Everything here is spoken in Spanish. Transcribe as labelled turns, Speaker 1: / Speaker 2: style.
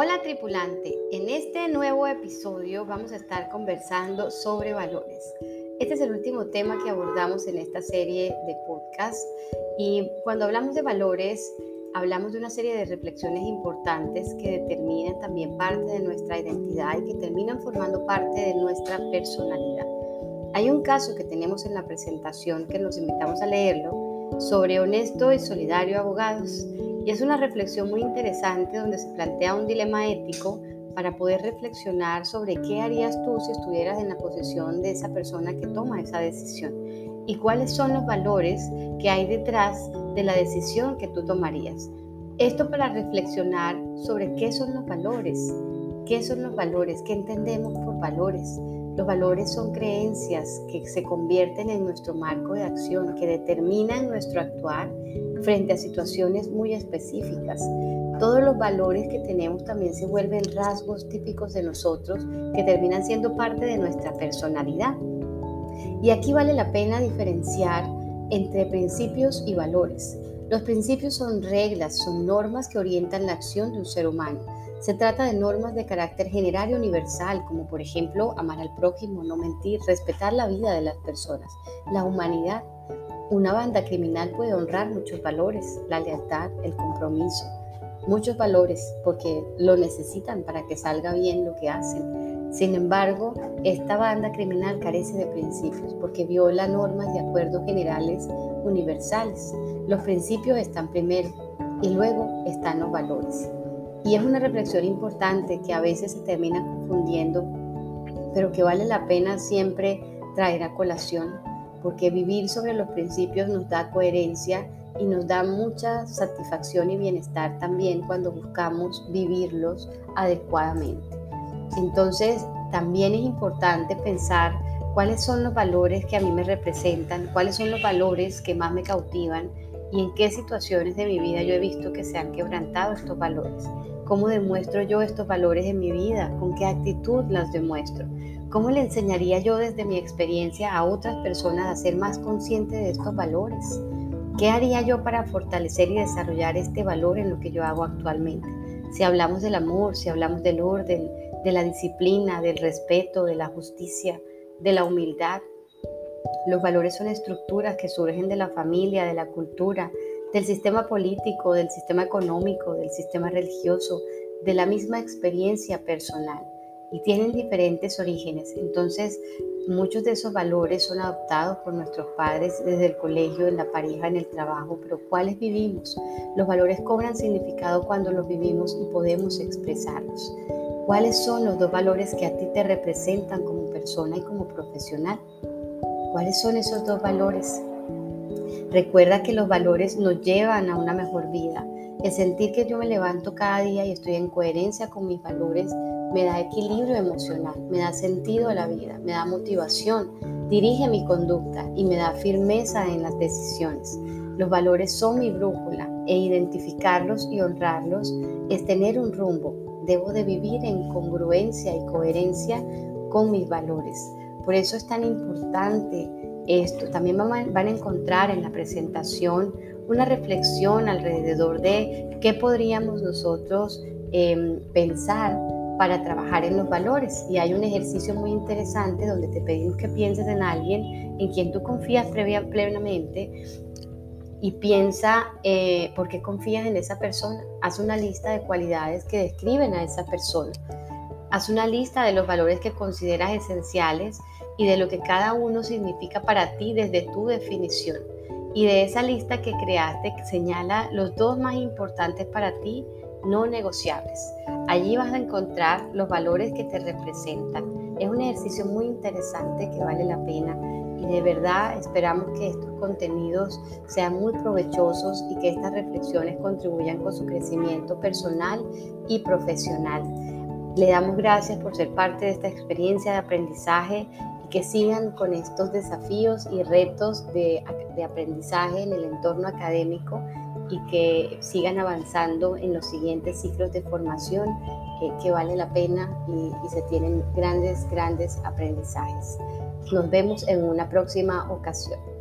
Speaker 1: Hola tripulante, en este nuevo episodio vamos a estar conversando sobre valores. Este es el último tema que abordamos en esta serie de podcast y cuando hablamos de valores hablamos de una serie de reflexiones importantes que determinan también parte de nuestra identidad y que terminan formando parte de nuestra personalidad. Hay un caso que tenemos en la presentación que nos invitamos a leerlo sobre honesto y solidario abogados y es una reflexión muy interesante donde se plantea un dilema ético para poder reflexionar sobre qué harías tú si estuvieras en la posición de esa persona que toma esa decisión y cuáles son los valores que hay detrás de la decisión que tú tomarías. Esto para reflexionar sobre qué son los valores, qué son los valores, qué entendemos por valores. Los valores son creencias que se convierten en nuestro marco de acción, que determinan nuestro actuar frente a situaciones muy específicas. Todos los valores que tenemos también se vuelven rasgos típicos de nosotros que terminan siendo parte de nuestra personalidad. Y aquí vale la pena diferenciar entre principios y valores. Los principios son reglas, son normas que orientan la acción de un ser humano. Se trata de normas de carácter general y universal, como por ejemplo amar al prójimo, no mentir, respetar la vida de las personas, la humanidad, una banda criminal puede honrar muchos valores, la lealtad, el compromiso, muchos valores porque lo necesitan para que salga bien lo que hacen. Sin embargo, esta banda criminal carece de principios porque viola normas de acuerdos generales universales. Los principios están primero y luego están los valores. Y es una reflexión importante que a veces se termina confundiendo, pero que vale la pena siempre traer a colación porque vivir sobre los principios nos da coherencia y nos da mucha satisfacción y bienestar también cuando buscamos vivirlos adecuadamente. Entonces, también es importante pensar cuáles son los valores que a mí me representan, cuáles son los valores que más me cautivan y en qué situaciones de mi vida yo he visto que se han quebrantado estos valores. ¿Cómo demuestro yo estos valores en mi vida? ¿Con qué actitud las demuestro? ¿Cómo le enseñaría yo desde mi experiencia a otras personas a ser más conscientes de estos valores? ¿Qué haría yo para fortalecer y desarrollar este valor en lo que yo hago actualmente? Si hablamos del amor, si hablamos del orden, de la disciplina, del respeto, de la justicia, de la humildad. Los valores son estructuras que surgen de la familia, de la cultura, del sistema político, del sistema económico, del sistema religioso, de la misma experiencia personal y tienen diferentes orígenes. Entonces, muchos de esos valores son adoptados por nuestros padres desde el colegio, en la pareja, en el trabajo, pero ¿cuáles vivimos? Los valores cobran significado cuando los vivimos y podemos expresarlos. ¿Cuáles son los dos valores que a ti te representan como persona y como profesional? ¿Cuáles son esos dos valores? Recuerda que los valores nos llevan a una mejor vida. El sentir que yo me levanto cada día y estoy en coherencia con mis valores me da equilibrio emocional, me da sentido a la vida, me da motivación, dirige mi conducta y me da firmeza en las decisiones. Los valores son mi brújula e identificarlos y honrarlos es tener un rumbo. Debo de vivir en congruencia y coherencia con mis valores. Por eso es tan importante esto. También van a encontrar en la presentación una reflexión alrededor de qué podríamos nosotros em, pensar para trabajar en los valores. Y hay un ejercicio muy interesante donde te pedimos que pienses en alguien en quien tú confías plenamente y piensa eh, por qué confías en esa persona. Haz una lista de cualidades que describen a esa persona. Haz una lista de los valores que consideras esenciales y de lo que cada uno significa para ti desde tu definición. Y de esa lista que creaste, señala los dos más importantes para ti no negociables. Allí vas a encontrar los valores que te representan. Es un ejercicio muy interesante que vale la pena y de verdad esperamos que estos contenidos sean muy provechosos y que estas reflexiones contribuyan con su crecimiento personal y profesional. Le damos gracias por ser parte de esta experiencia de aprendizaje y que sigan con estos desafíos y retos de, aprendizaje en el entorno académico y que sigan avanzando en los siguientes ciclos de formación que vale la pena y se tienen grandes, grandes aprendizajes. Nos vemos en una próxima ocasión.